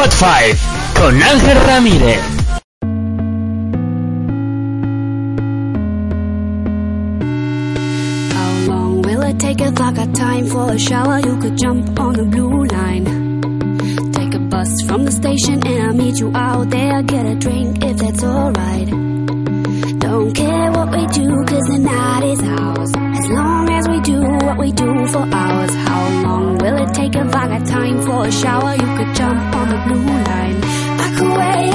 Hot 5 con Ángel Ramírez. How long will it take if I got time for a shower? You could jump on the blue line. Take a bus from the station and I'll meet you out there. Get a drink if that's alright. Don't care what we do, cause the night is ours. As long as we do what we do for hours. How long will it take if I got time for a shower? You could jump on the blue line. I could wait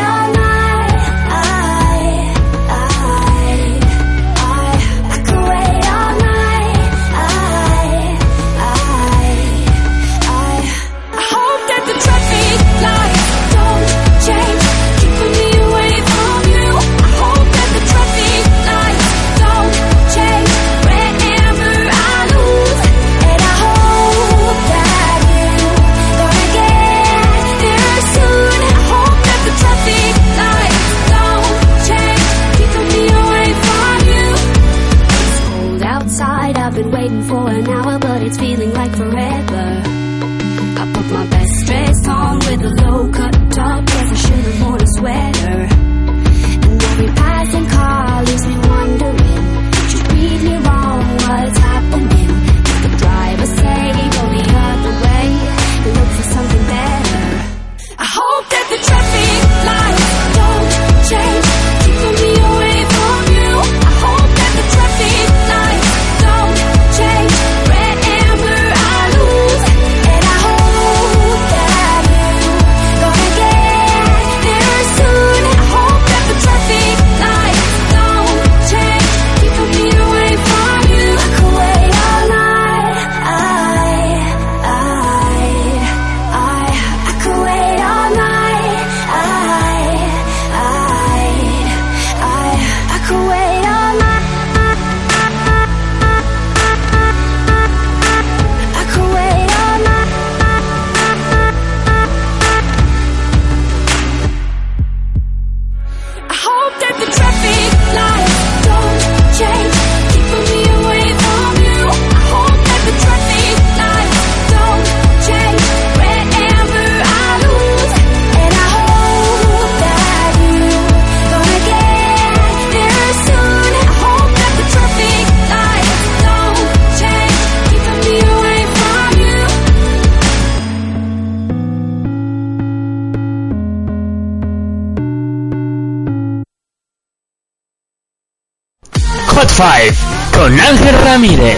Ramírez.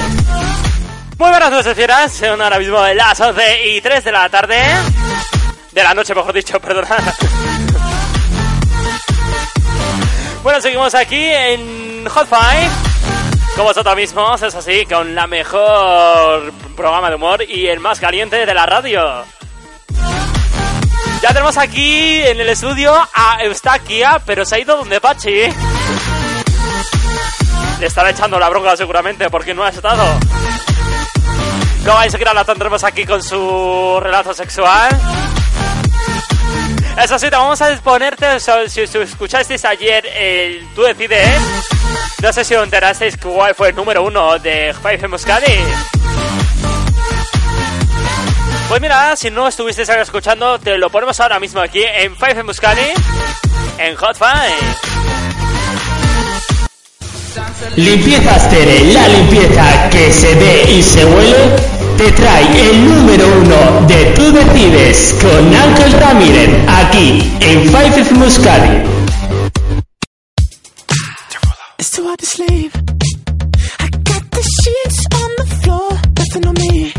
Muy buenas noches, fieras. Son ahora mismo las 11 y 3 de la tarde. De la noche, mejor dicho, perdona. Bueno, seguimos aquí en Hot 5. Como vosotros mismos, es así, con la mejor programa de humor y el más caliente de la radio. Ya tenemos aquí en el estudio a Eustaquia, pero se ha ido donde Pachi. Le estará echando la bronca seguramente porque no ha estado. Luego enseguida la tendremos aquí con su relato sexual. Eso sí, te vamos a exponerte, si, escuchasteis ayer el Tú Decides, no sé si os enterasteis cuál fue el número uno de Five en Euskadi. Pues mira, si no estuvisteis escuchando, te lo ponemos ahora mismo aquí en Five en Euskadi, en Hot Five. Limpieza Astere, la limpieza que se ve y se huele, te trae el número uno de Tú Decides con Ángel Ramírez, aquí en Five FM Euskadi. It's too hard to sleep. I got the sheets on the floor, nothing on me.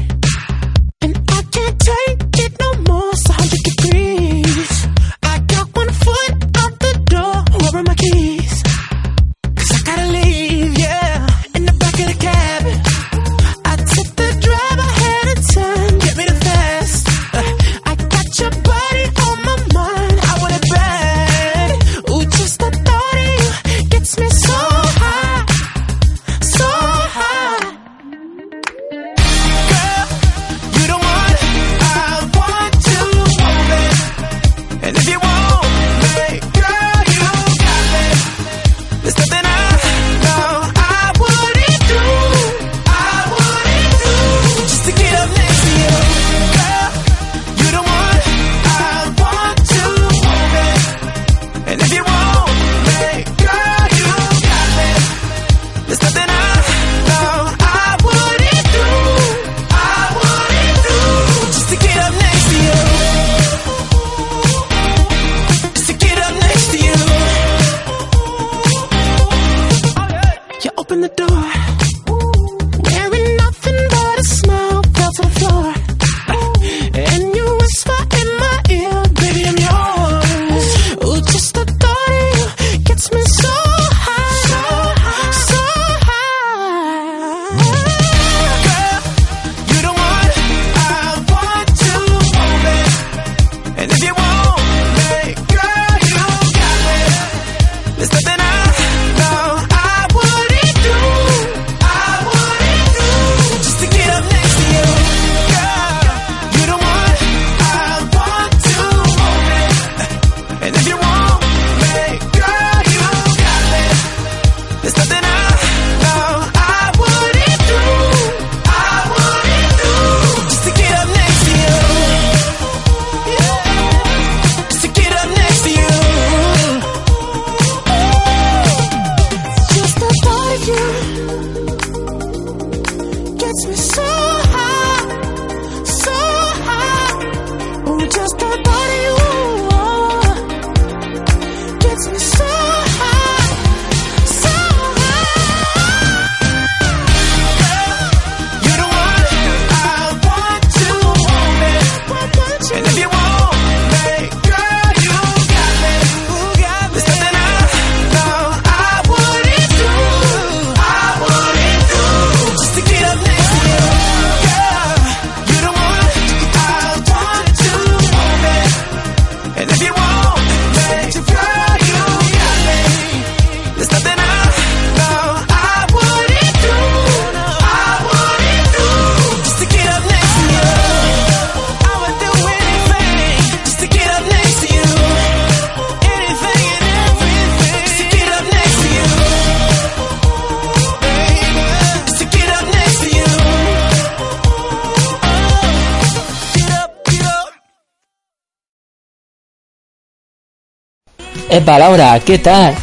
Epa, Laura, ¿qué tal?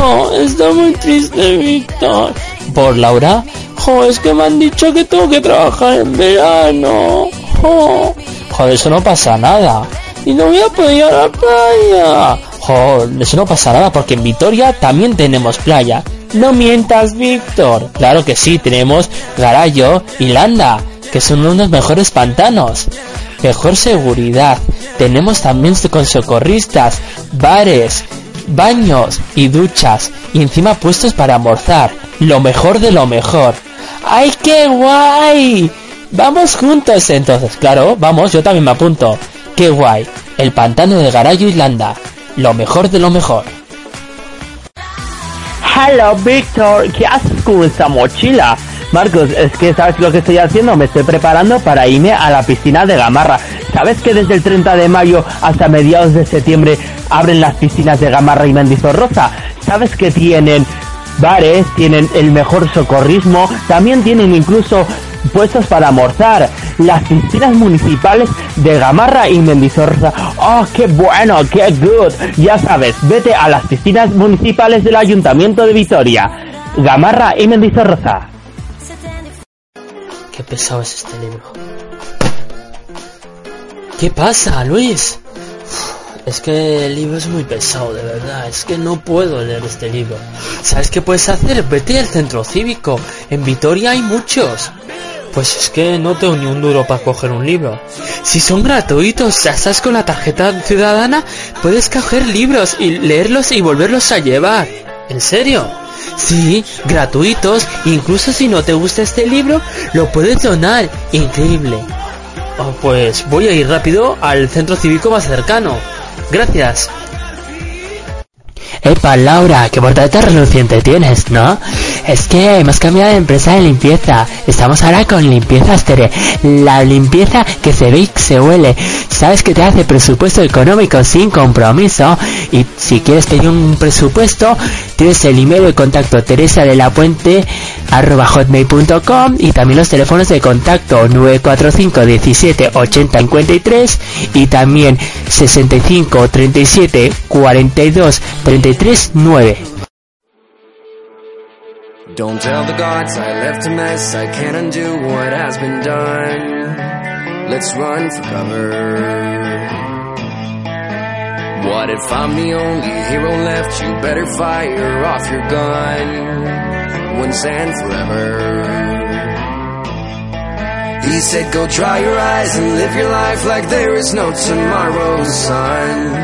Oh, está muy triste, Víctor. ¿Por Laura? Oh, es que me han dicho que tengo que trabajar en verano. Oh, Joder, eso no pasa nada. y no voy a poder ir a la playa. Joder, eso no pasa nada porque en Vitoria también tenemos playa. No mientas, Víctor. Claro que sí, tenemos Garayo y Landa, que son uno de los mejores pantanos. Mejor seguridad. Tenemos también con socorristas, bares, baños y duchas. Y encima puestos para almorzar. Lo mejor de lo mejor. ¡Ay, qué guay! Vamos juntos entonces, claro, vamos, yo también me apunto. Qué guay. El pantano de Garayo y Landa. Lo mejor de lo mejor. Hello, Víctor. ¿Qué haces con esta mochila? Marcos, es que sabes lo que estoy haciendo, me estoy preparando para irme a la piscina de Gamarra. ¿Sabes que desde el 30 de mayo hasta mediados de septiembre abren las piscinas de Gamarra y Mendizorroza? ¿Sabes que tienen bares, tienen el mejor socorrismo, también tienen incluso puestos para almorzar? Las piscinas municipales de Gamarra y Mendizorroza. ¡Oh, qué bueno, qué good! Ya sabes, vete a las piscinas municipales del Ayuntamiento de Vitoria. Gamarra y Mendizorroza. Qué pesado es este libro. ¿Qué pasa, Luis? Es que el libro es muy pesado, de verdad. Es que no puedo leer este libro. ¿Sabes qué puedes hacer? Vete al centro cívico. En Vitoria hay muchos. Pues es que no tengo ni un duro para coger un libro. Si son gratuitos, ya estás con la tarjeta ciudadana, puedes coger libros y leerlos y volverlos a llevar. ¿En serio? Sí, gratuitos, incluso si no te gusta este libro, lo puedes donar. Increíble. Oh, pues voy a ir rápido al centro cívico más cercano. Gracias. Epa, Laura, qué portada reluciente tienes, ¿no? Es que hemos cambiado de empresa de limpieza. Estamos ahora con Limpieza Astere. La limpieza que se ve y se huele. Sabes que te hace presupuesto económico sin compromiso. Y si quieres pedir un presupuesto, tienes el email de contacto teresa de la puente arroba hotmail.com y también los teléfonos de contacto 945 17 80 53 y también 65 37 42 33 9. Don't tell the gods I left a mess. I can't undo what has been done. Let's run for cover. What if I'm the only hero left? You better fire off your gun once and forever. He said, Go dry your eyes and live your life like there is no tomorrow, son.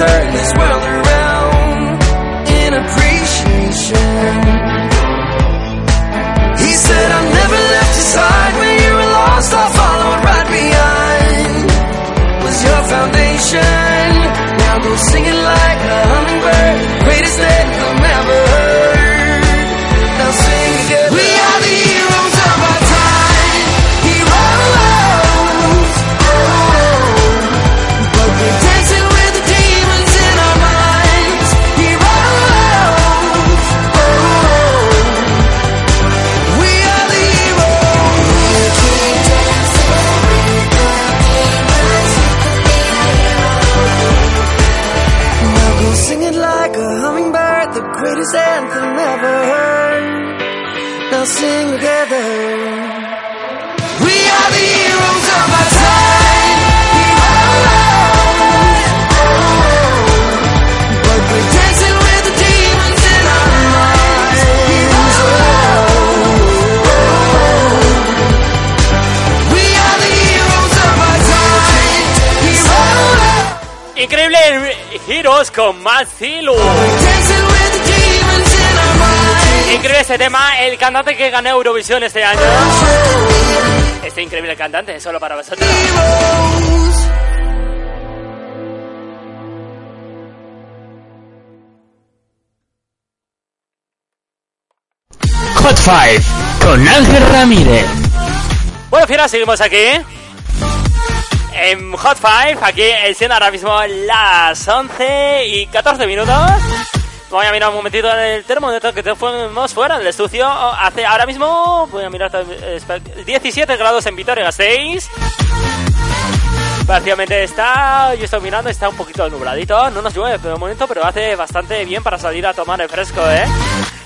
Turn this Con our minds. Increíble este tema, el cantante que ganó Eurovisión este año. Este increíble cantante, solo para vosotros. Hot 5 con Ángel Ramírez. Bueno, fieras, seguimos aquí. En Hot 5, aquí siendo ahora mismo las 11 y 14 minutos. Voy a mirar un momentito el termómetro que fuimos fuera del estudio. Hace ahora mismo, voy a mirar eh, espera, 17 grados en Vitoria-Gasteiz. Parcialmente está, yo estoy mirando, está un poquito nubladito. No nos llueve por momento, pero hace bastante bien para salir a tomar el fresco, ¿eh?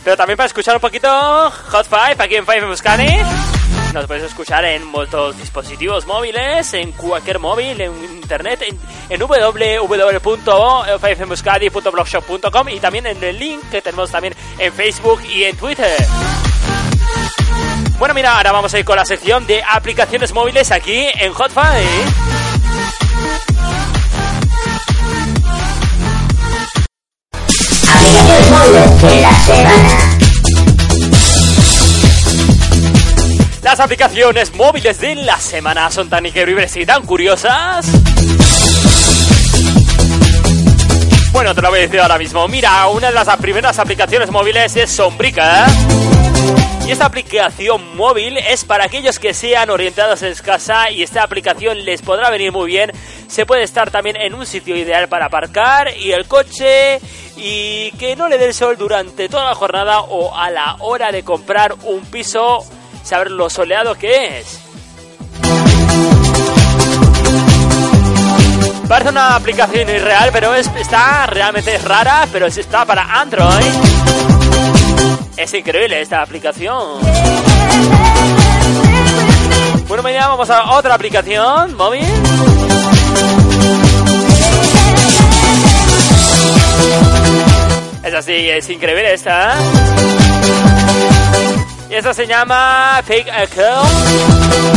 Pero también para escuchar un poquito Hot 5 aquí en 5 en Buscani. Nos podéis escuchar en muchos dispositivos móviles, en cualquier móvil, en internet, en, en www.5fmuscadi.blogshop.com y también en el link que tenemos también en Facebook y en Twitter. Bueno, mira, ahora vamos a ir con la sección de aplicaciones móviles aquí en Hot 5. Aplicaciones. Las aplicaciones móviles de la semana son tan increíbles y tan curiosas. Bueno, te lo voy a decir ahora mismo. Mira, una de las primeras aplicaciones móviles es Sombrica. Y esta aplicación móvil es para aquellos que sean orientados en casa y esta aplicación les podrá venir muy bien. Se puede estar también en un sitio ideal para aparcar y el coche y que no le dé el sol durante toda la jornada o a la hora de comprar un piso, saber lo soleado que es. Parece una aplicación irreal, pero es, está realmente rara, pero es- está para Android. Es increíble esta aplicación. Bueno, mañana vamos a otra aplicación móvil. Es así, es increíble esta. Y esta se llama Fake Account.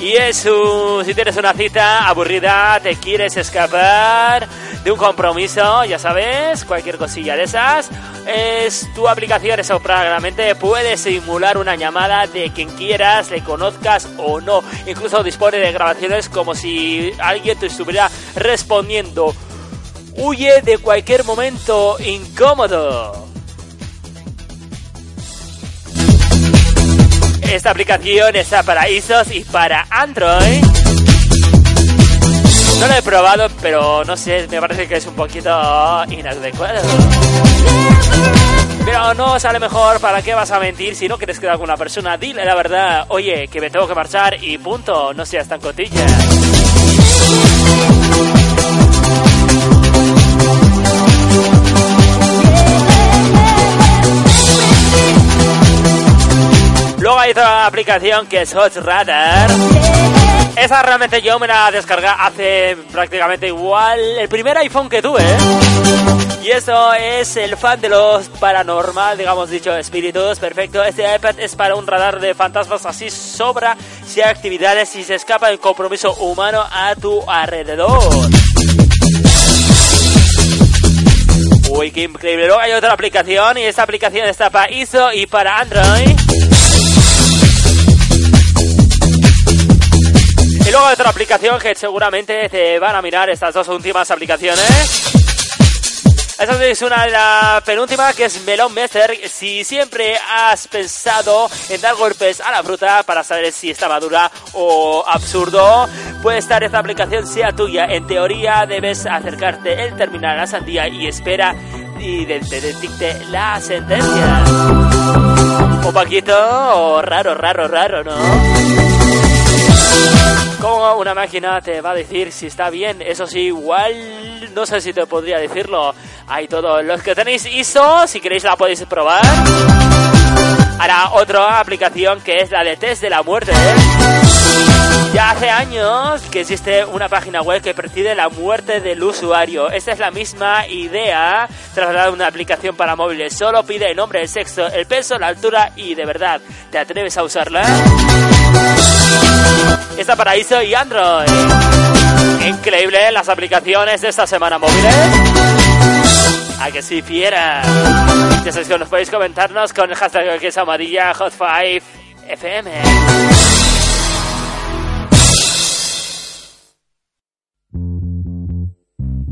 Y es un, si tienes una cita aburrida, te quieres escapar de un compromiso, ya sabes, cualquier cosilla de esas, es tu aplicación, eso prácticamente puede simular una llamada de quien quieras, le conozcas o no. Incluso dispone de grabaciones como si alguien te estuviera respondiendo. Huye de cualquier momento incómodo. Esta aplicación está para iOS y para Android. No lo he probado, pero no sé, me parece que es un poquito inadecuado. Pero no sale mejor, ¿para qué vas a mentir? Si no quieres quedar con una persona, dile la verdad. Oye, que me tengo que marchar y punto, no seas tan cotilla. Luego hay otra aplicación que es Hot Radar. Esa realmente yo me la descargué hace prácticamente igual el primer iPhone que tuve. Y eso es el fan de los paranormal, digamos dicho, espíritus. Perfecto. Este iPad es para un radar de fantasmas así sobra si hay actividades y se escapa el compromiso humano a tu alrededor. Uy, qué increíble. Luego hay otra aplicación y esta aplicación está para ISO y para Android. Luego otra aplicación que seguramente te van a mirar estas dos últimas aplicaciones. Esta es una la penúltima que es Melon Master. Si siempre has pensado en dar golpes a la fruta para saber si está madura o absurdo, puede estar esta aplicación sea tuya. En teoría debes acercarte el terminal a la sandía y espera y de- la sentencia. Un poquito raro, raro, raro, ¿no? ¿Cómo una máquina te va a decir si está bien? Eso sí, igual no sé si te podría decirlo. Hay todos los que tenéis ISO, si queréis la podéis probar. Ahora otra aplicación que es la de test de la muerte. Ya hace años que existe una página web que precede la muerte del usuario. Esta es la misma idea trasladada a una aplicación para móviles. Solo pide el nombre, el sexo, el peso, la altura y de verdad, ¿te atreves a usarla? Está para ISO y Android. Increíble las aplicaciones de esta semana móviles. A que sí, fiera. Ya sabéis que nos podéis comentarnos con el hashtag que es amarilla Hot5 FM.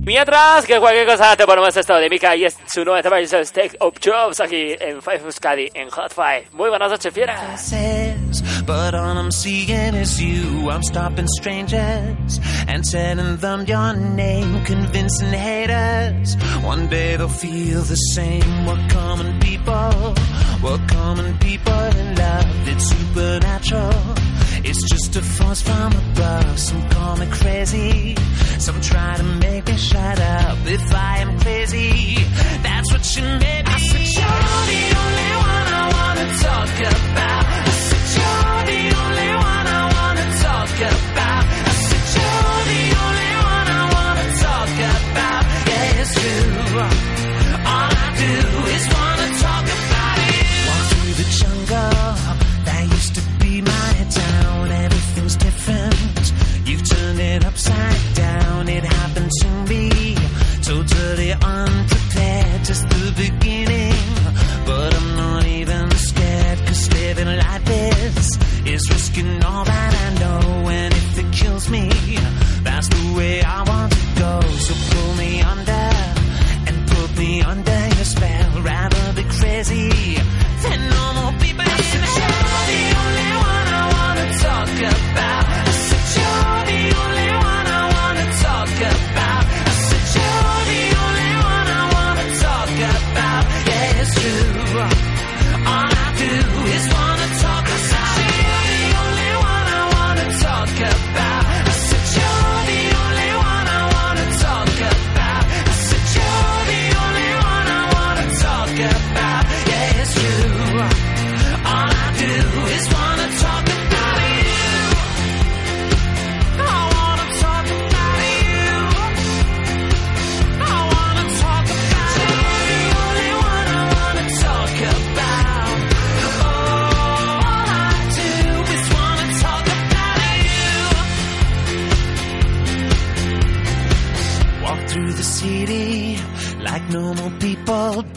Mientras que cualquier cosa te ponemos esto de Mika y es su nueva tema Take Up Jobs aquí en Five Euskadi en Hot Five. Muy buenas noches, fiera. says, but all I'm seeing is you. I'm stopping strangers and telling them your name, convincing haters. One day they'll feel the same. We're common people, we're common people in love. It's supernatural. It's just a force from above. Some call me crazy, some try to make me shut up. If I am crazy, that's what you made me. I said, You're the only one I wanna talk about. I said, You're the only one I wanna talk about. I said, You're the only one I wanna talk about. Yeah, it's true. All I do is wanna talk about you. Walk through the jungle. Upside down.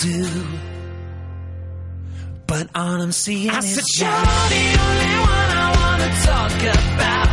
Do. But all I'm seeing I is said, You're the only one I wanna talk about.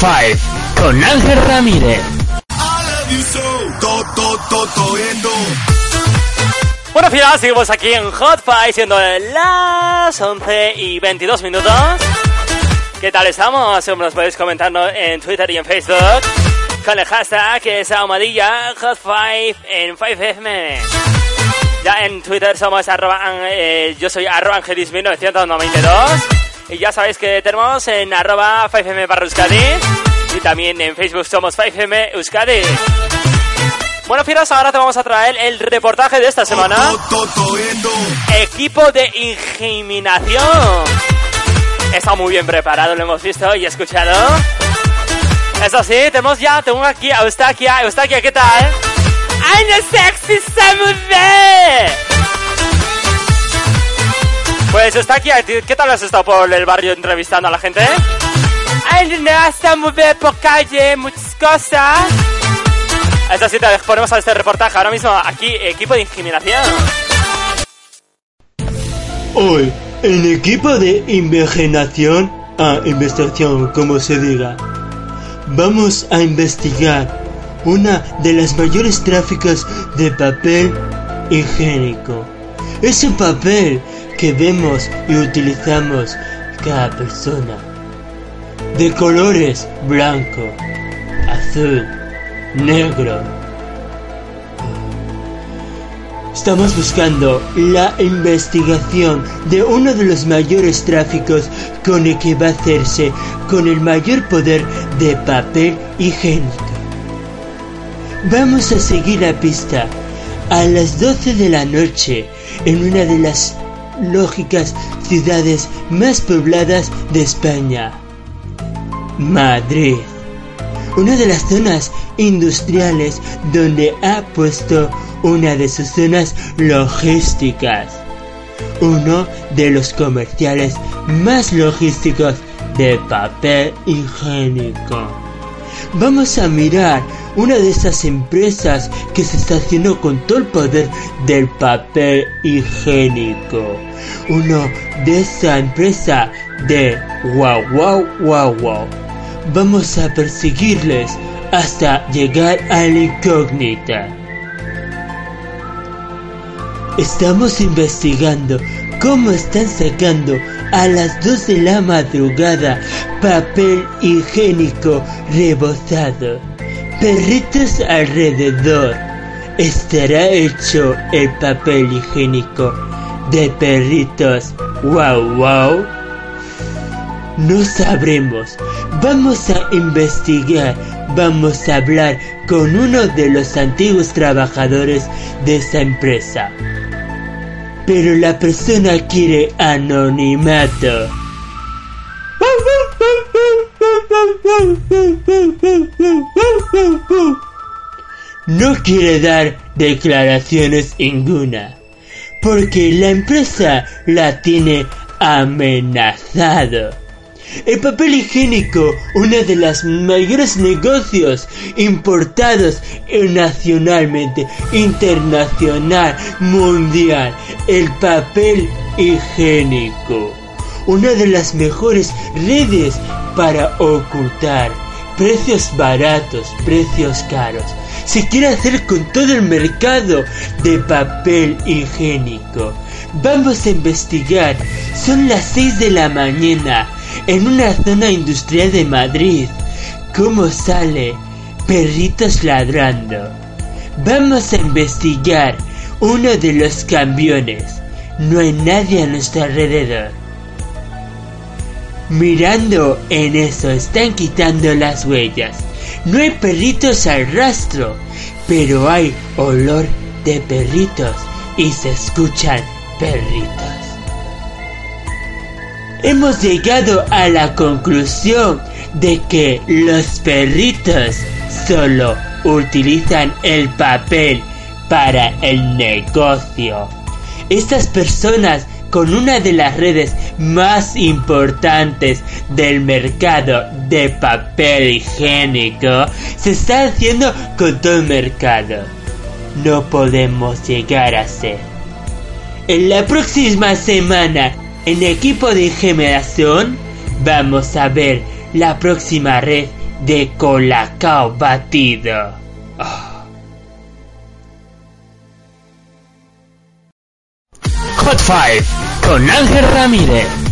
5 con Ángel Ramírez. Bueno, final, seguimos aquí en Hot Five, siendo las 11 y 22 minutos. ¿Qué tal estamos? Nos podéis comentarnos en Twitter y en Facebook con hashtag que es amadilla Hot Five en 5FM. Ya en Twitter somos arroba, eh, yo soy arroba angelis1992 y ya sabéis que tenemos en arroba 5FM barra Euskadi y también en Facebook somos 5FM Euskadi. Bueno, Firas, ahora te vamos a traer el reportaje de esta semana. Equipo de ingeminación. Está muy bien preparado, lo hemos visto y escuchado. Eso sí, tenemos ya, tengo aquí a Eustaquia. Eustaquia, ¿qué tal? ¡Ay, no sexy Samuel! Pues está aquí, ¿qué tal has estado por el barrio entrevistando a la gente? ¡Ay, no, está muy bien por calle, muchas cosas! Esta cita ponemos a este reportaje ahora mismo aquí, equipo de incriminación. Hoy, en equipo de investigación, a investigación como se diga, vamos a investigar una de las mayores tráficos de papel higiénico. Ese papel que vemos y utilizamos cada persona. De colores blanco, azul, negro. Estamos buscando la investigación de uno de los mayores tráficos con el que va a hacerse con el mayor poder de papel higiénico. Vamos a seguir la pista a las 12 de la noche en una de las lógicas ciudades más pobladas de España. Madrid. Una de las zonas industriales donde ha puesto una de sus zonas logísticas. Uno de los comerciales más logísticos de papel higiénico. Vamos a mirar una de esas empresas que se está haciendo con todo el poder del papel higiénico. Uno de esa empresa de wow wow wow wow. Vamos a perseguirles hasta llegar a la incógnita. Estamos investigando cómo están sacando a las 2 de la madrugada papel higiénico rebozado. Perritos alrededor. ¿Estará hecho el papel higiénico de perritos wow wow? No sabremos. Vamos a investigar. Vamos a hablar con uno de los antiguos trabajadores de esa empresa. Pero la persona quiere anonimato. No quiere dar declaraciones ninguna, porque la empresa la tiene amenazado. El papel higiénico, uno de los mayores negocios importados nacionalmente, internacional, mundial, el papel higiénico. Una de las mejores redes para ocultar precios baratos, precios caros. Se quiere hacer con todo el mercado de papel higiénico. Vamos a investigar. Son las 6 de la mañana en una zona industrial de Madrid. ¿Cómo sale? Perritos ladrando. Vamos a investigar uno de los camiones. No hay nadie a nuestro alrededor. Mirando en eso, están quitando las huellas. No hay perritos al rastro, pero hay olor de perritos y se escuchan perritos. Hemos llegado a la conclusión de que los perritos solo utilizan el papel para el negocio. Estas personas con una de las redes más importantes del mercado de papel higiénico se está haciendo con todo el mercado. No podemos llegar a ser. En la próxima semana, en equipo de generación, vamos a ver la próxima red de colacao batido. Oh. Hot 5 con Ángel Ramírez.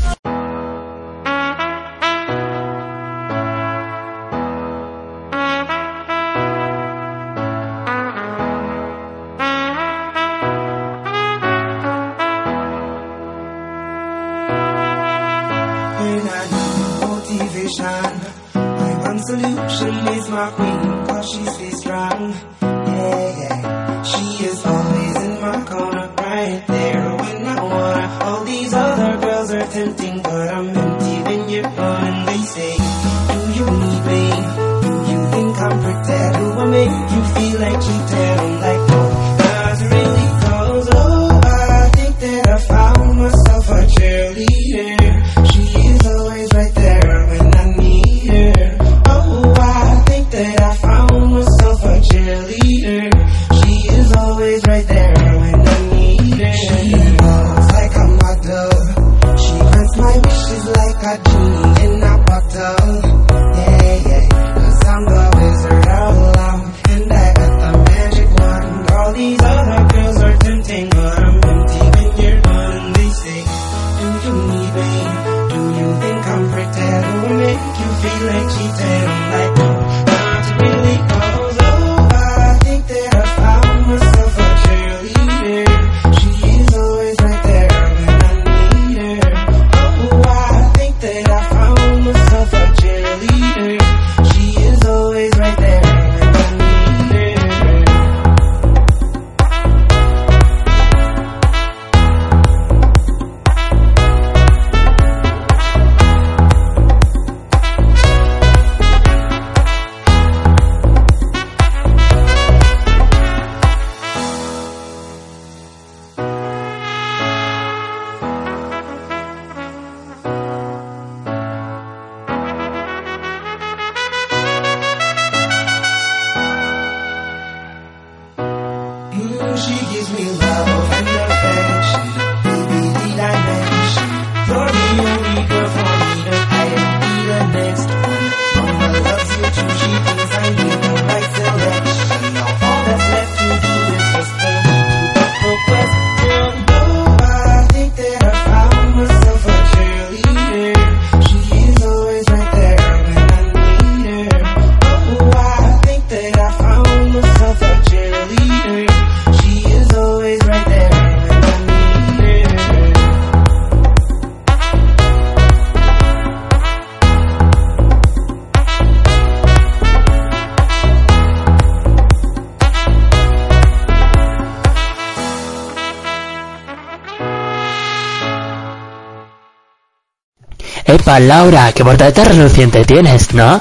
Epa, Laura, qué portada reluciente tienes, ¿no?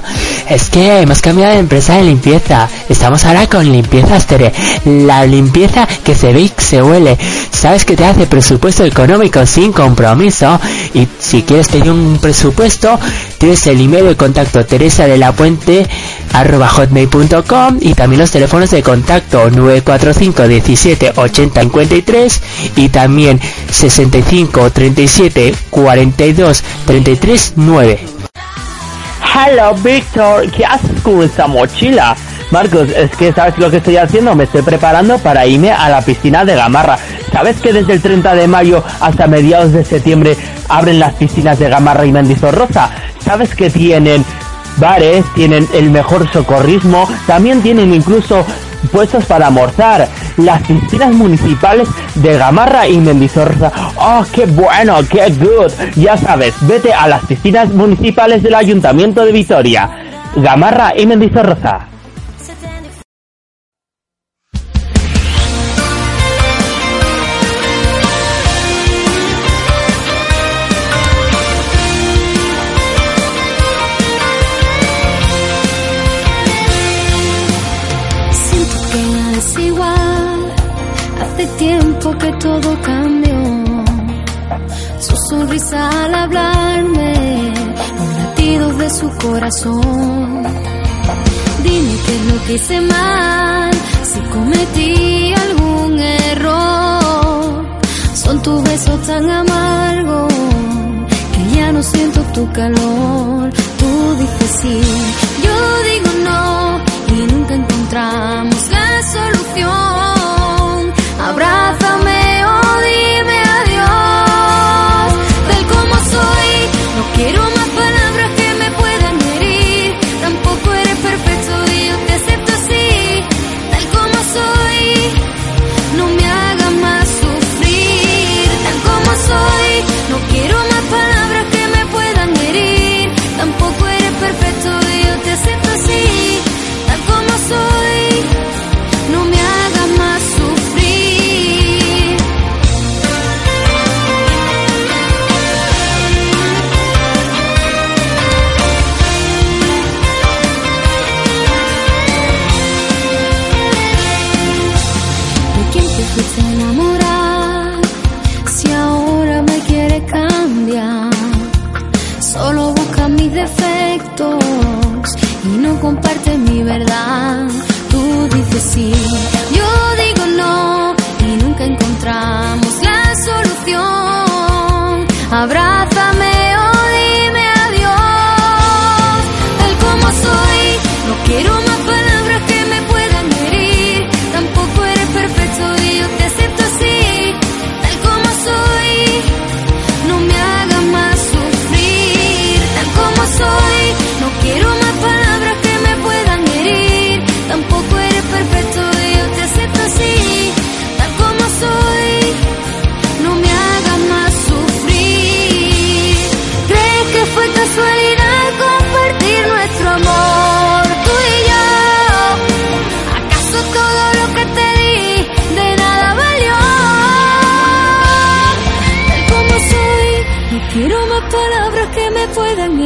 Es que hemos cambiado de empresa de limpieza. Estamos ahora con Limpieza Astere. La limpieza que se ve y se huele. Sabes que te hace presupuesto económico sin compromiso. Y si quieres pedir un presupuesto, tienes el email de contacto teresa de la puente arroba hotmail.com y también los teléfonos de contacto 945 17 80 53 y también 65 37 42 33 9. Hello, Víctor. ¿Qué haces con esa mochila? Marcos, es que ¿sabes lo que estoy haciendo? Me estoy preparando para irme a la piscina de Gamarra. ¿Sabes que desde el 30 de mayo hasta mediados de septiembre abren las piscinas de Gamarra y Mendizorroza? ¿Sabes que tienen bares, tienen el mejor socorrismo, también tienen incluso puestos para almorzar. Las piscinas municipales de Gamarra y Mendizorroza. ¡Oh, qué bueno! ¡Qué good! Ya sabes, vete a las piscinas municipales del Ayuntamiento de Vitoria. Gamarra y Mendizorroza. Que todo cambió. Su sonrisa al hablarme, los latidos de su corazón. Dime qué es lo que hice mal, si cometí algún error. Son tus besos tan amargos que ya no siento tu calor. Tú dices sí, yo digo no y nunca encontramos la solución.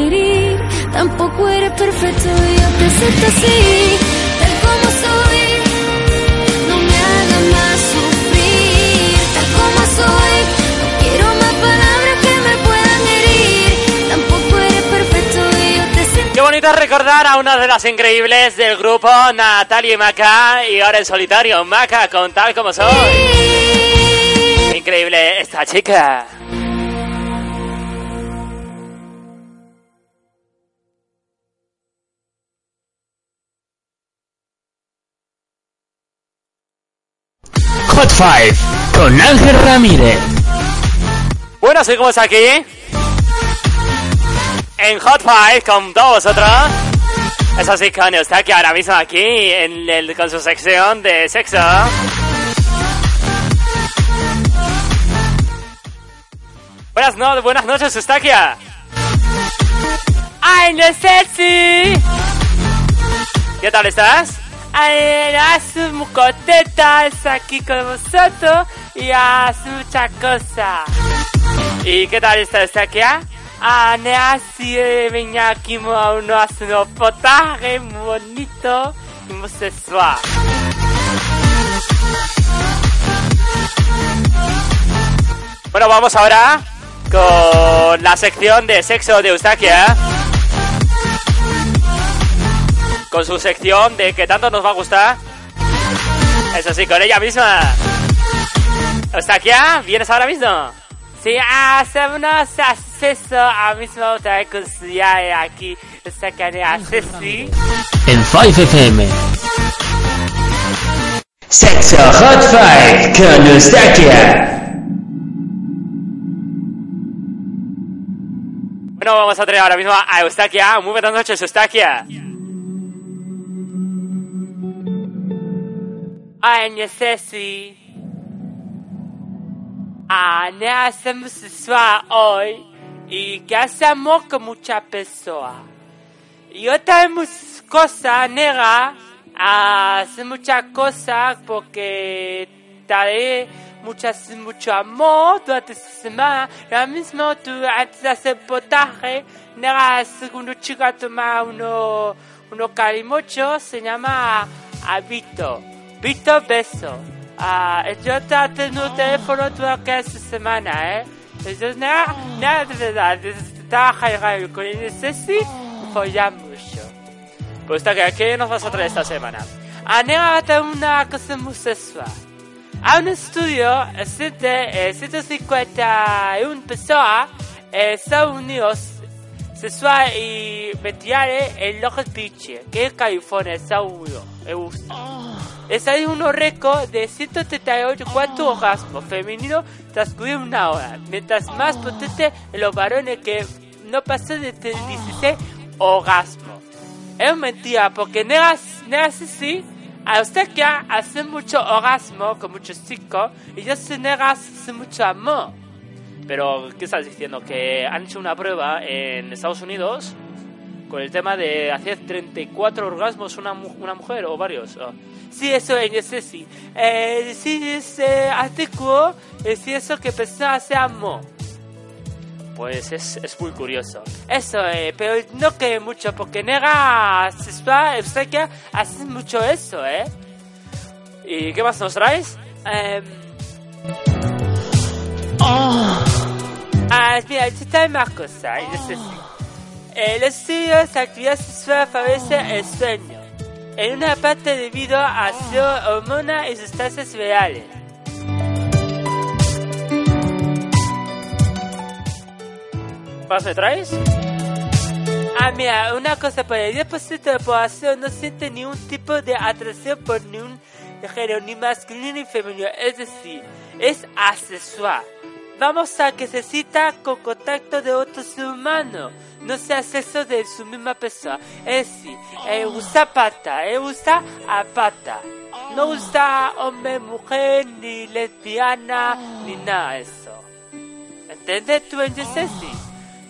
Herir. Tampoco eres perfecto y yo te acepto así, tal como soy. No me hagas más sufrir, tal como soy. No quiero más palabras que me puedan herir. Tampoco eres perfecto y yo te acepto Qué bonito recordar a una de las increíbles del grupo, Natalia y Maca, y ahora en solitario, Maca con tal como soy. Increíble esta chica. 5 con Ángel Ramírez. Bueno, seguimos aquí. En Hot 5 con todos vosotros. Eso sí, con está aquí ahora mismo aquí en el- con su sección de sexo. Buenas, no, buenas noches, Eustaquia. ¡Ay, no si! ¿Qué tal estás? Muy contenta estar aquí con vosotros y hace muchas cosas. ¿Y qué tal está Eustaquia? Ah, ne así venía aquí a uno hace unos potajes muy bonito y muy sexual. Bueno, vamos ahora con la sección de sexo de Eustaquia. Con su sección de que tanto nos va a gustar. Eso sí, con ella misma. Eustaquia, ¿vienes ahora mismo? Sí, hacemos acceso a mismo otra vez con su ya aquí. Eustaquia, sí. En 5 FM. Sexo Hot 5 con Eustaquia. Bueno, vamos a tener ahora mismo a Eustaquia. Muy buenas noches, Eustaquia. Si... Ah, no hacemos sexual hoy y que hacemos con muchas personas. Y otra cosas, nega, hace muchas cosas porque daré muchas, mucho amor durante esta semana. Ahora mismo tú antes de hacer potaje, nega, segundo chica toma uno, uno calimocho, se llama a Vito. Vito Beso. Ah, yo te tengo un teléfono durante esta semana, ¿eh? Entonces, nada, nada de verdad, está jaigado con el Ceci, follar mucho. Pues está que ¿qué nos vas a traer esta semana? Anémate una cosa muy sexual. A un estudio, existe eh, 151 personas en Estados Unidos sexual y veterinarias en Long Beach, que es California, Estados Unidos. Me gusta. Esa es un récord de 138 orgasmos femeninos transcurrido una hora, mientras más potente en los varones que no pasó de 16 orgasmos. Es mentira, porque negas, negas sí, a usted que hace mucho orgasmo con muchos chicos y yo sé negas hace mucho amor. Pero, ¿qué estás diciendo? Que han hecho una prueba en Estados Unidos con el tema de hacer 34 orgasmos una, una mujer o varios. Sí, eso es, sí, sí. Eh, sí, ese artículo, eh, sí, eso que persona hace amor. Pues es, es muy curioso. Eso, eh, pero no que mucho, porque nega sexual, que hace mucho eso, ¿eh? ¿Y qué más nos traes? Em, Ah, mira, te trae más cosas, y no sé si. El estudio de actividad sexual favorece el sueño, en una parte debido a su hormonas y sustancias reales. ¿Más me traes? Ah, mira, una cosa, por el 10% de la población no siente ningún tipo de atracción por ningún género, ni masculino ni femenino, es decir, es asexual. Vamos a que se cita con contacto de otro ser humano, no sea sexo de su misma persona. Es decir, eh, usa pata, eh, usa a pata. No usa hombre, mujer, ni lesbiana, ni nada de eso. ¿Entiendes tú, Ceci?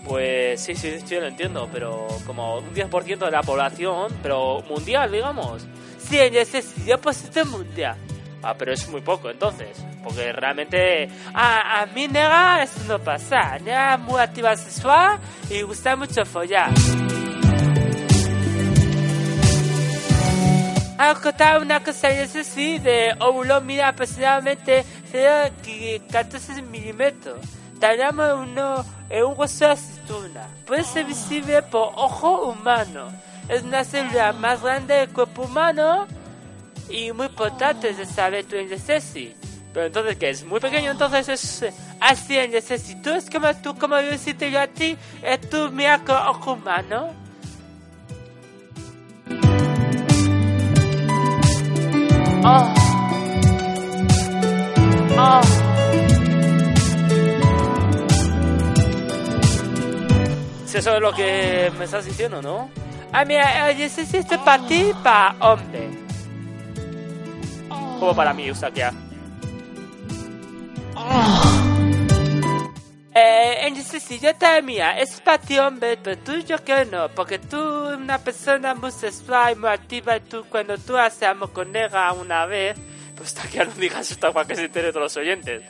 Pues sí, sí, sí, lo entiendo, pero como un 10% de la población, pero mundial, digamos. Sí, en ese 10% mundial. Ah, pero es muy poco entonces. Porque realmente. Ah, a mí, nega, eso no pasa. Nega muy activa sexual y gusta mucho follar. Ah, contar una cosa es así de óvulo mide aproximadamente 0,14 milímetros. Tenemos uno en un hueso de aceituna. Puede ser visible por ojo humano. Es una célula más grande del cuerpo humano y muy importante de saber tu indecesis. Pero entonces, ¿qué es? Muy pequeño, entonces es eh, así en indecesis. Tú es como tú, como yo decirte yo a ti, es tu mira con ojo humano. Oh. Oh. Si eso es lo que me estás diciendo, ¿no? Ah, mira, el indecesis es para ti, para hombre. Como para mí, Eustaquia. Eh, entonces, yo te mía, es para ti, hombre, pero tú yo que no, porque tú una persona muy sexual muy activa y tú cuando tú haces amor con nega una vez, pues hasta que no digas esto para que se entere todos los oyentes.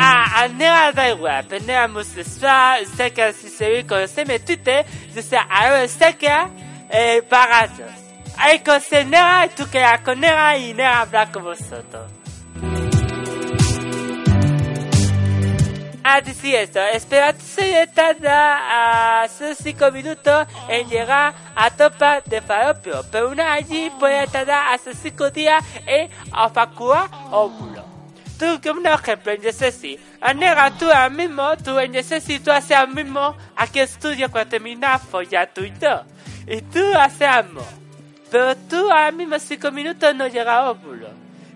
Ah, a nega da igual, pero nega muy sexual, usted que si se ve con usted me tute, dice, ahora usted que, eh, baratos. Hay cosas nega y tú quedas con nega y nega habla con vosotros. Ah, decir esto, esperad se tarda a sus 5 minutos en llegar a topa de falopio, pero una allí puede tardar hasta 5 días en evacuar óvulo. Tú, que un ejemplo, en Yesesi, nega tú ahora mismo, tú en Yesesi, tú haces lo mismo aquí estudio cuando terminas follar tú y yo. Y tú haces amor. Pero tú a mí más 5 minutos no llega a óvulo.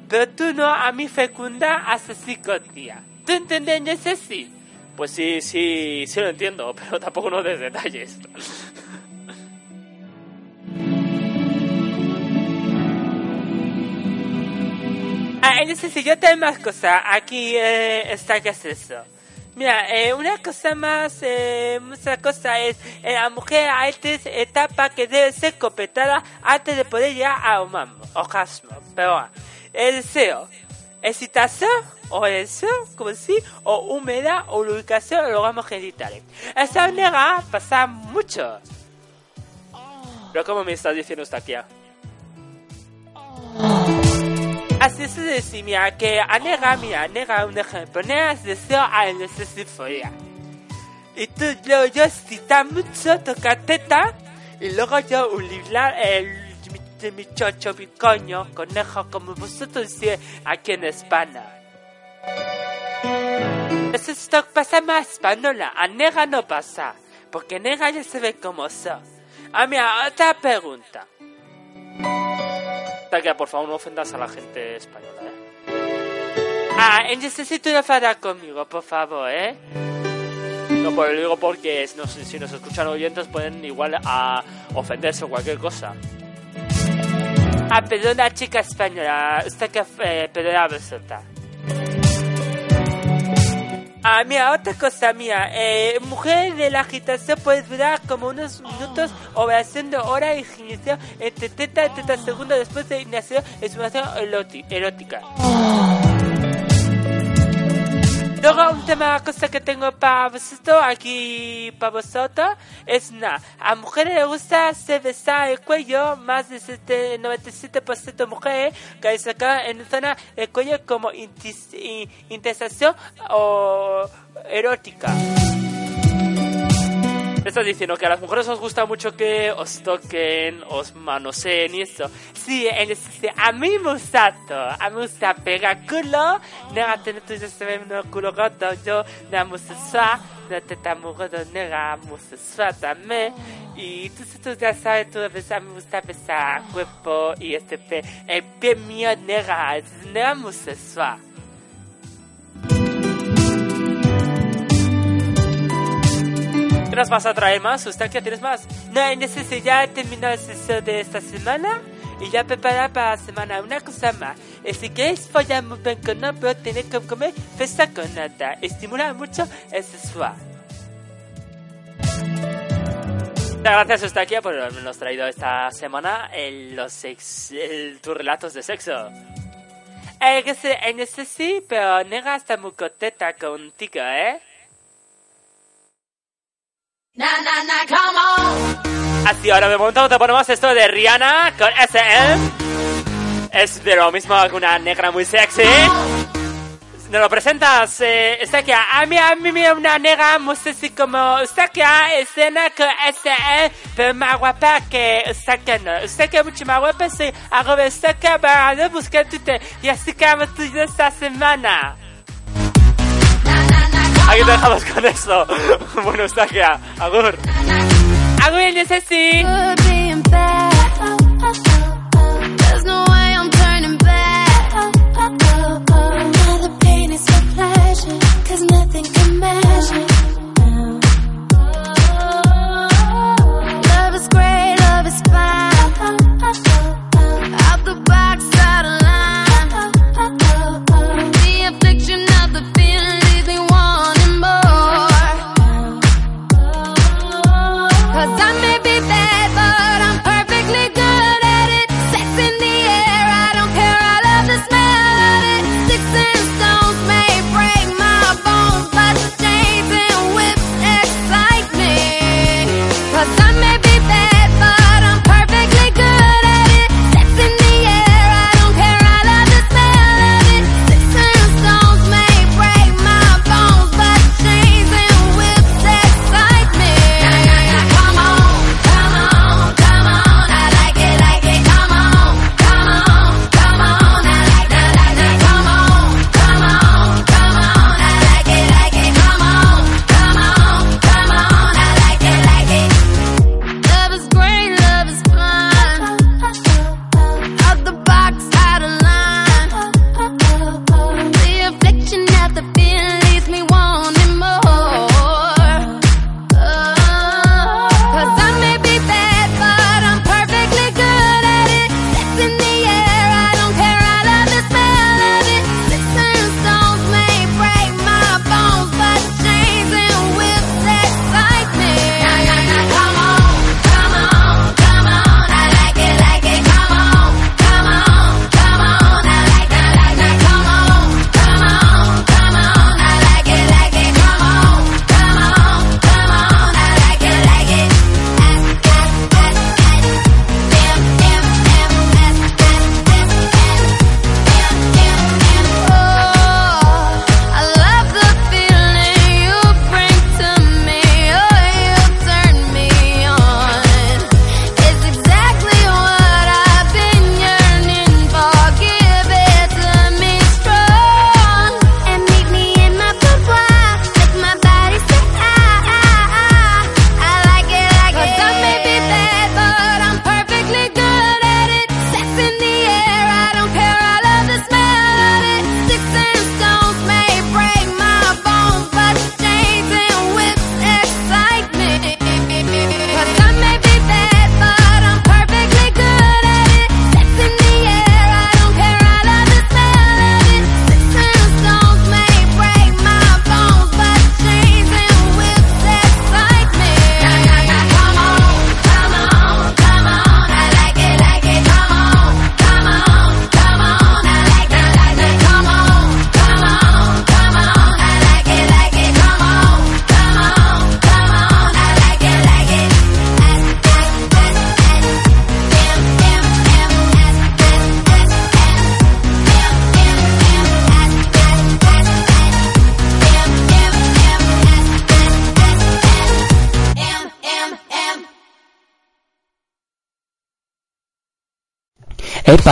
Pero tú no a mí fecunda hace 5 días. ¿Tú entiendes sí? Pues sí, sí, sí lo entiendo, pero tampoco no des detalles. ah, en ese sí, yo tengo más cosas. Aquí eh, está que es eso. Mira, eh, una cosa más, eh, otra cosa es, en la mujer hay tres etapas que deben ser completadas antes de poder llegar a un orgasmo. Pero el deseo, excitación o eso, como si, o humedad o lubricación o órganos genitales. Esa manera pasa mucho. Pero como me está diciendo esta aquí. Así decir, mira, que a nega, un ejemplo, deseo a necesiforia. Y tú, yo, yo excita mucho tocar teta, y luego yo uliblar el mi, mi chocho, mi coño, conejo, como vosotros decís aquí en España. Eso es lo que pasa más española, a nega no pasa, porque nega ya se ve como son. Ah, mira, otra pregunta. Que por favor no ofendas a la gente española, ¿eh? Ah, necesito no enfadar conmigo, por favor, ¿eh? No, pues lo digo porque si nos escuchan oyentes pueden igual a ofenderse o cualquier cosa. Ah, perdona, chica española, usted que eh, perdona vosotras. Ah, mira, otra cosa mía. Eh, mujer de la agitación puede durar como unos minutos o haciendo hora de iniciación entre 30 y 30 segundos después de iniciación exhumación erótica. Luego, un tema, cosa que tengo para vosotros, aquí para vosotros, es nada. A mujeres les gusta se besar el cuello, más de 97% de mujeres que se sacan en zona el cuello como intensación o erótica. Estás diciendo que a las mujeres os gusta mucho que os toquen, os manoseen y eso. Sí, en ese, a mí me gusta. A mí me gusta pegar culo, nega tener tu culo roto, yo nega musesua, no te tamurodo nega musesua también. Y tú, tú ya sabes, tú a mí me gusta besar cuerpo y este pe, el pie mío nega, es nega musesua. otras vas a traer más sustancia, tienes más. No hay necesidad de terminar el sesión de esta semana y ya preparar para la semana una cosa más. Si queréis follar muy bien con no, pero tener que comer pesa con nada. Estimula mucho el sexual. Muchas gracias Eustaquia por habernos traído esta semana el, los sex, el, tus relatos de sexo. El que se, en ese sí, pero nega está muy contenta contigo, ¿eh? Así, ahora me monto te ponemos esto de Rihanna con SM. Es de lo mismo que una negra muy sexy. Nos lo presentas, eh, está aquí. A mí, a mí, una negra muy sexy como. Está aquí, escena con SM, pero más guapa que. Está que no. Está que mucho más guapa, sí. Hago esta cámara de buscar Twitter y así que hago esta semana. Aquí te dejamos con esto. Bueno, está que Agur. Agur, el así. Cause nothing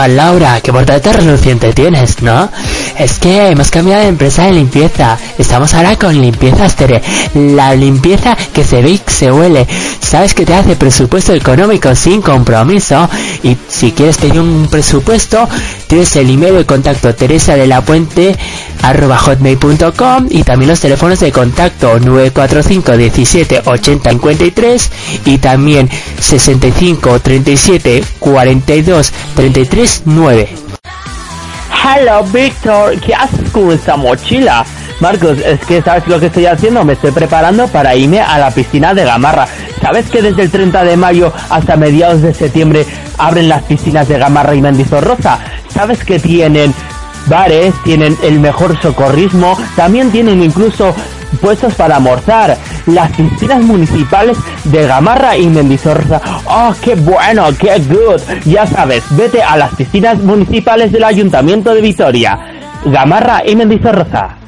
Laura, qué portada reluciente tienes, ¿no? Es que hemos cambiado de empresa de limpieza. Estamos ahora con Limpieza Astere. La limpieza que se ve y se huele. Sabes que te hace presupuesto económico sin compromiso. Y si quieres pedir un presupuesto, Tienes el email de contacto teresa de la puente arroba hotmail.com y también los teléfonos de contacto 945 17 80 53 y también 65 37 42 33 9. Hello Víctor, ¿qué haces con esta mochila? Marcos, es que ¿sabes lo que estoy haciendo? Me estoy preparando para irme a la piscina de Gamarra. ¿Sabes que desde el 30 de mayo hasta mediados de septiembre abren las piscinas de Gamarra y Mendizorroza? ¿Sabes que tienen bares, tienen el mejor socorrismo, también tienen incluso puestos para almorzar. Las piscinas municipales de Gamarra y Mendizorroza. ¡Oh, qué bueno, qué good! Ya sabes, vete a las piscinas municipales del Ayuntamiento de Vitoria. Gamarra y Mendizorroza.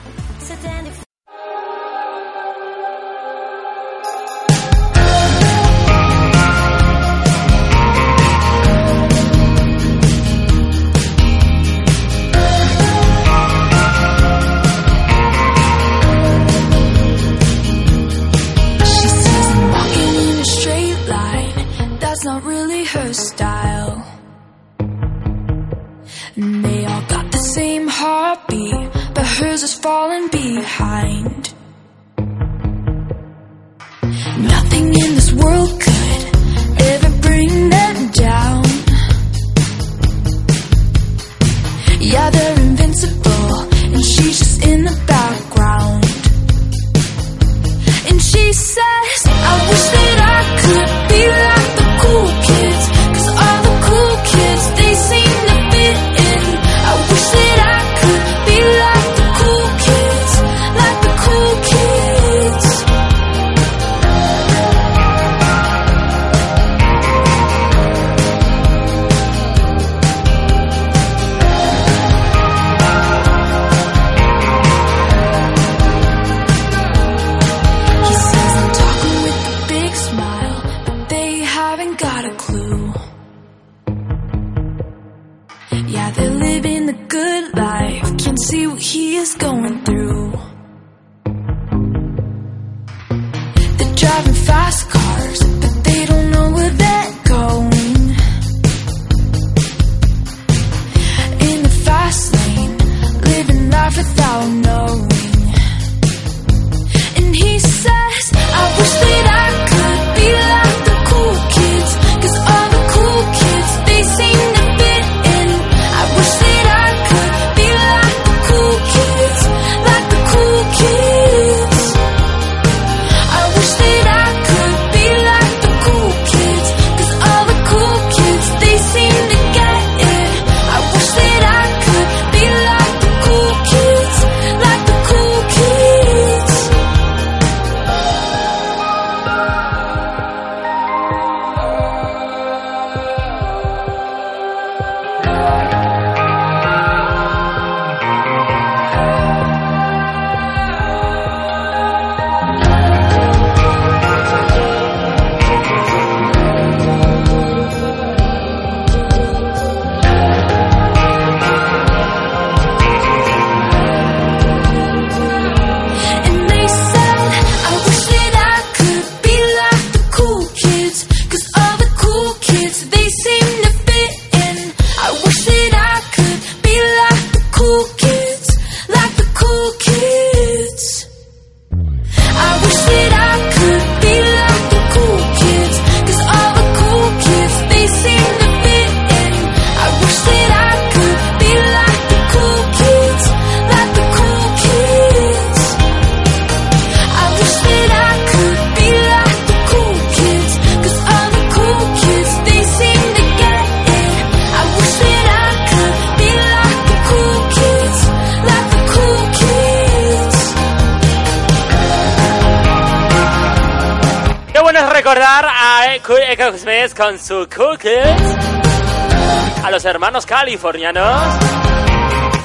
Hermanos californianos.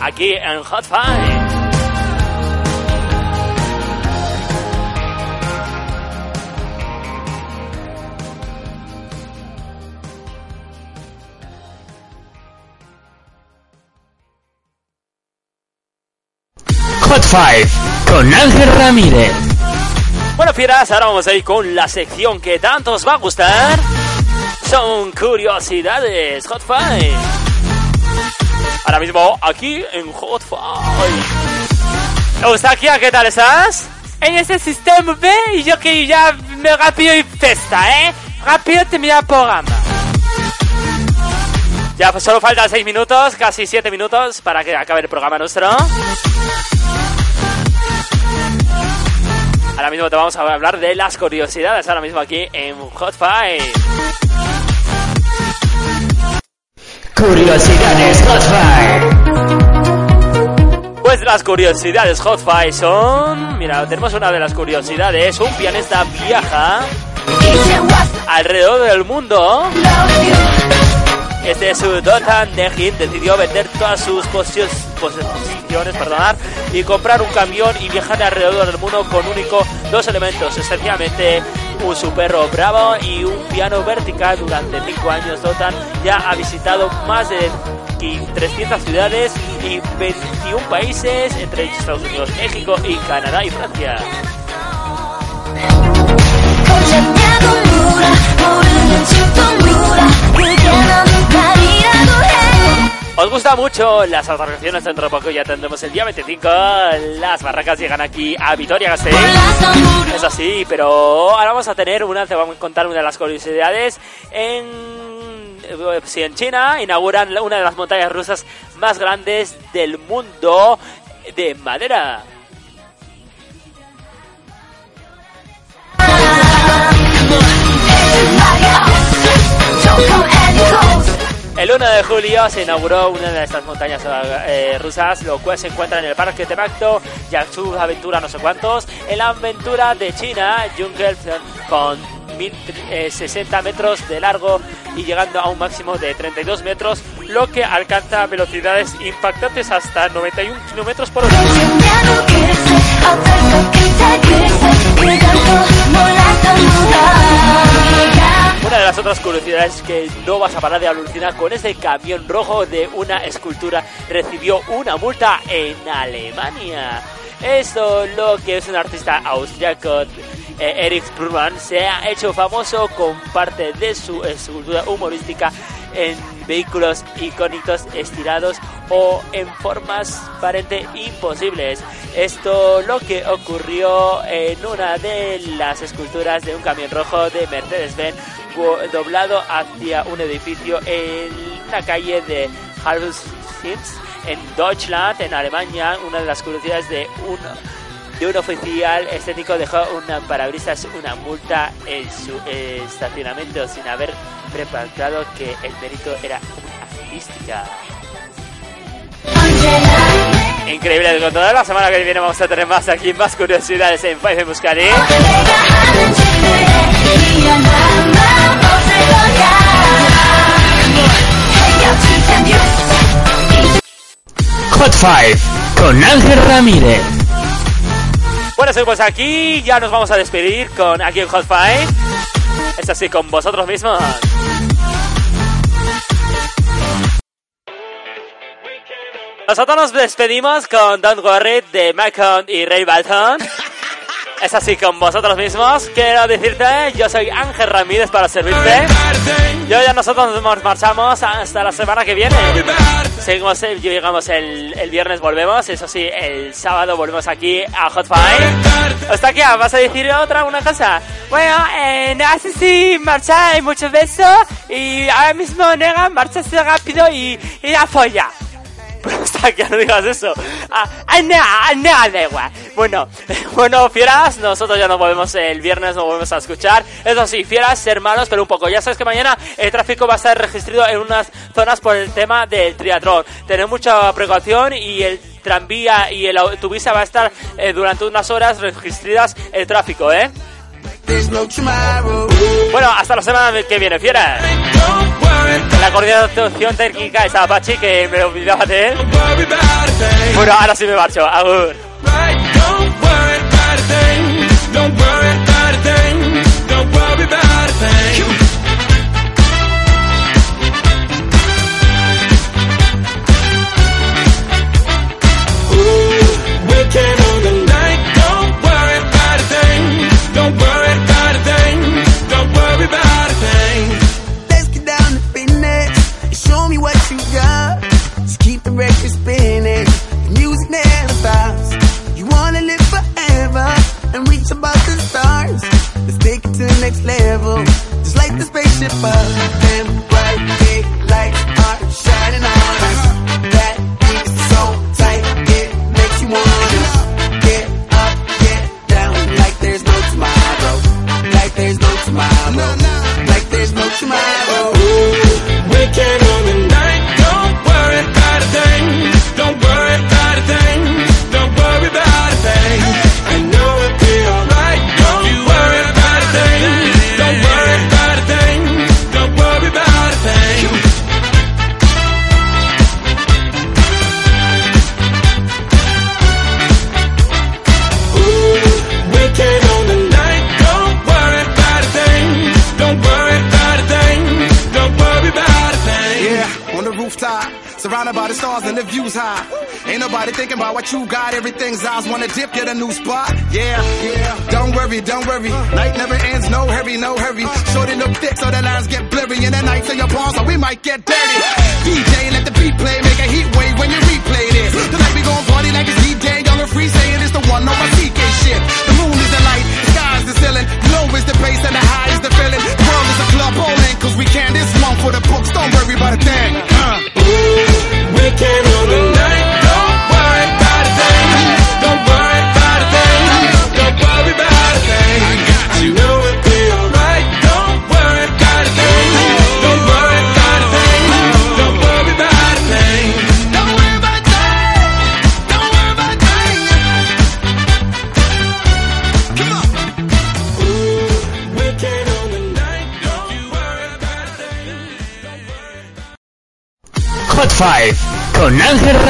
Aquí en Hot Five. Hot 5 con Ángel Ramírez. Bueno, fieras, ahora vamos a ir con la sección que tanto os va a gustar. Son curiosidades Hot Five. Ahora mismo aquí en Hot Five. Eustaquia, ¿qué tal estás? En ese sistema B y yo que ya me rápido y festa, ¿eh? Rápido terminar el programa. Ya pues, solo faltan 6 minutos, casi 7 minutos para que acabe el programa nuestro. Ahora mismo te vamos a hablar de las curiosidades, ahora mismo aquí en Hot Five. Curiosidades Hot Fire. Pues las curiosidades Hot Five son... Mira, tenemos una de las curiosidades. Un pianista viaja alrededor del mundo. Este su Dotan Dejin decidió vender todas sus posios- posesiones perdonad, y comprar un camión y viajar alrededor del mundo con único dos elementos, esencialmente un su perro bravo y un piano vertical. Durante cinco años Dotan ya ha visitado más de 300 ciudades y 21 países, entre Estados Unidos, México y Canadá y Francia. Os gusta mucho las atracciones dentro de poco, ya tendremos el día 25. Las barracas llegan aquí a Vitoria Gasteiz. Es así, pero ahora vamos a tener una, te vamos a contar una de las curiosidades. En, eh, sí, en China inauguran una de las montañas rusas más grandes del mundo de madera. El 1 de julio se inauguró una de estas montañas eh, rusas, lo cual se encuentra en el Parque Tebacto, Yasu Aventura no sé cuántos, en la aventura de China, Jungle con 1060 metros de largo y llegando a un máximo de 32 metros, lo que alcanza velocidades impactantes hasta 91 kilómetros por hora. Una de las otras curiosidades que no vas a parar de alucinar con este camión rojo de una escultura recibió una multa en Alemania. Esto lo que es un artista austriaco, eh, Erich Brunman, se ha hecho famoso con parte de su escultura humorística en vehículos icónicos estirados o en formas aparente imposibles. Esto lo que ocurrió en una de las esculturas de un camión rojo de Mercedes-Benz doblado hacia un edificio en la calle de Halbsitz en Deutschland, en Alemania. Una de las curiosidades de un de un oficial estético dejó una parabrisas una multa en su estacionamiento sin haber preparado que el mérito era una artística. Increíble, con toda la semana que viene vamos a tener más aquí, más curiosidades en Five en Buscari. Hot Five con Ángel Ramírez. Bueno, pues aquí ya nos vamos a despedir con aquí en Hot Five. Es así con vosotros mismos. Nosotros nos despedimos con Don't Worry de Macon y Ray Balton. Es así con vosotros mismos. Quiero decirte, yo soy Ángel Ramírez para servirte. Yo ya nosotros nos marchamos hasta la semana que viene. Seguimos, eh, llegamos el, el viernes, volvemos. Eso sí, el sábado volvemos aquí a Hot Five. Hasta aquí, ¿vas a decir otra, una cosa? Bueno, eh, sé si marcha y muchos besos. Y ahora mismo, nega, marchase rápido y, y. Hasta que no digas eso. Ah, ah, nada, nada, da igual. Bueno, bueno, fieras, nosotros ya nos volvemos el viernes, nos volvemos a escuchar. Eso sí, fieras, ser malos, pero un poco. Ya sabes que mañana el tráfico va a estar registrado en unas zonas por el tema del triatlón. Tener mucha precaución y el tranvía y el autobús va a estar eh, durante unas horas registradas el tráfico, ¿eh? Bueno, hasta la semana que viene, fieras. La coordinación técnica es Apache, que me olvidaba de él. Bueno, ahora sí me marcho. Agur. and reach above the stars. Let's take it to the next level, just like the spaceship up. And right, Everything's ours. Wanna dip, get a new spot.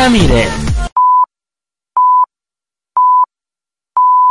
Ramírez.